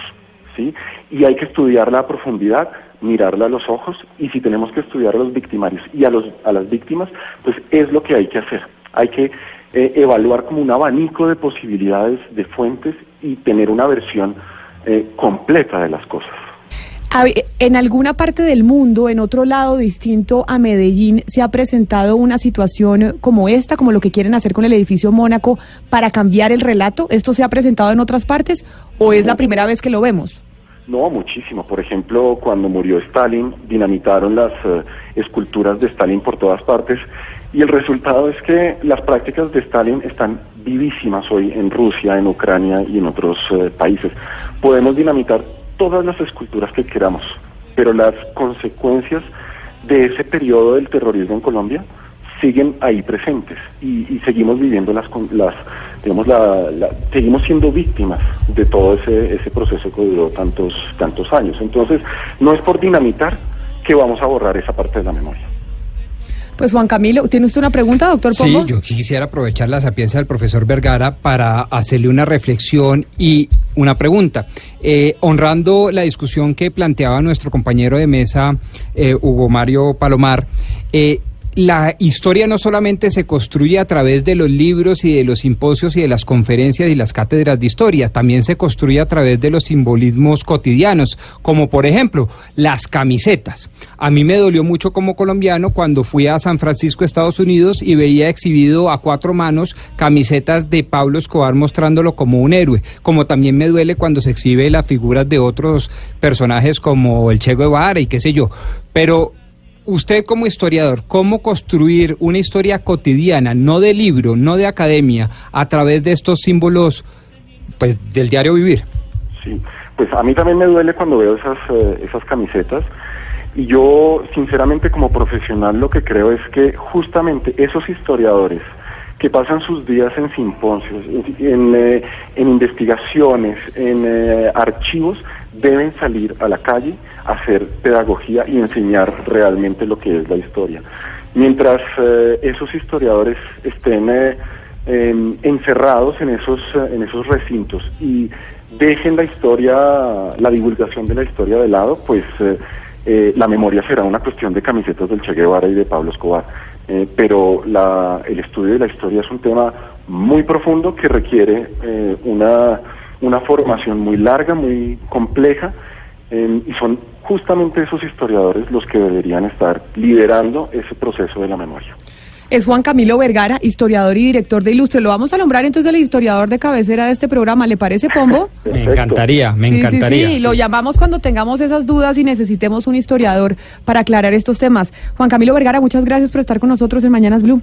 ¿sí? Y hay que estudiarla a profundidad, mirarla a los ojos y si tenemos que estudiar a los victimarios y a, los, a las víctimas, pues es lo que hay que hacer. Hay que eh, evaluar como un abanico de posibilidades, de fuentes y tener una versión eh, completa de las cosas. En alguna parte del mundo, en otro lado distinto a Medellín, se ha presentado una situación como esta, como lo que quieren hacer con el edificio Mónaco, para cambiar el relato. ¿Esto se ha presentado en otras partes o es la primera vez que lo vemos? No, muchísimo. Por ejemplo, cuando murió Stalin, dinamitaron las eh, esculturas de Stalin por todas partes y el resultado es que las prácticas de Stalin están vivísimas hoy en Rusia, en Ucrania y en otros eh, países. Podemos dinamitar todas las esculturas que queramos, pero las consecuencias de ese periodo del terrorismo en Colombia siguen ahí presentes y, y seguimos viviendo las, las digamos, la- seguimos siendo víctimas de todo ese, ese proceso que duró tantos, tantos años. Entonces, no es por dinamitar que vamos a borrar esa parte de la memoria. Pues Juan Camilo, ¿tiene usted una pregunta, doctor Sí, Pombo? yo quisiera aprovechar la sapiencia del profesor Vergara para hacerle una reflexión y una pregunta. Eh, honrando la discusión que planteaba nuestro compañero de mesa, eh, Hugo Mario Palomar, eh, la historia no solamente se construye a través de los libros y de los simposios y de las conferencias y las cátedras de historia, también se construye a través de los simbolismos cotidianos, como por ejemplo las camisetas. A mí me dolió mucho como colombiano cuando fui a San Francisco, Estados Unidos, y veía exhibido a cuatro manos camisetas de Pablo Escobar mostrándolo como un héroe, como también me duele cuando se exhibe las figuras de otros personajes como el Che Guevara y qué sé yo. Pero usted como historiador, ¿cómo construir una historia cotidiana, no de libro, no de academia, a través de estos símbolos pues, del diario vivir? Sí, pues a mí también me duele cuando veo esas, eh, esas camisetas y yo sinceramente como profesional lo que creo es que justamente esos historiadores que pasan sus días en simposios, en, en, eh, investigaciones, en eh, archivos, deben salir a la calle hacer pedagogía y enseñar realmente lo que es la historia. Mientras eh, esos historiadores estén eh, em, encerrados en esos, eh, en esos recintos y dejen la historia, la divulgación de la historia de lado, pues eh, la memoria será una cuestión de camisetas del Che Guevara y de Pablo Escobar. Pero la- el estudio de la historia es un tema muy profundo que requiere una, una formación muy larga, muy compleja, eh, y son justamente esos historiadores los que deberían estar liderando ese proceso de la memoria. Es Juan Camilo Vergara, historiador y director de Ilustre. Lo vamos a nombrar entonces el historiador de cabecera de este programa. ¿Le parece, Pombo? [LAUGHS] Me encantaría, me sí, encantaría. Sí, sí, lo llamamos cuando tengamos esas dudas y necesitemos un historiador para aclarar estos temas. Juan Camilo Vergara, muchas gracias por estar con nosotros en Mañanas Blue.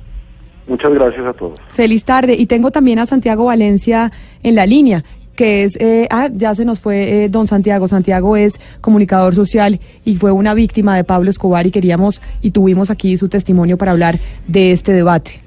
Muchas gracias a todos. Feliz tarde. Y tengo también a Santiago Valencia en la línea, que es, eh, ah, ya se nos fue eh, don Santiago. Santiago es comunicador social y fue una víctima de Pablo Escobar y queríamos y tuvimos aquí su testimonio para hablar de este debate.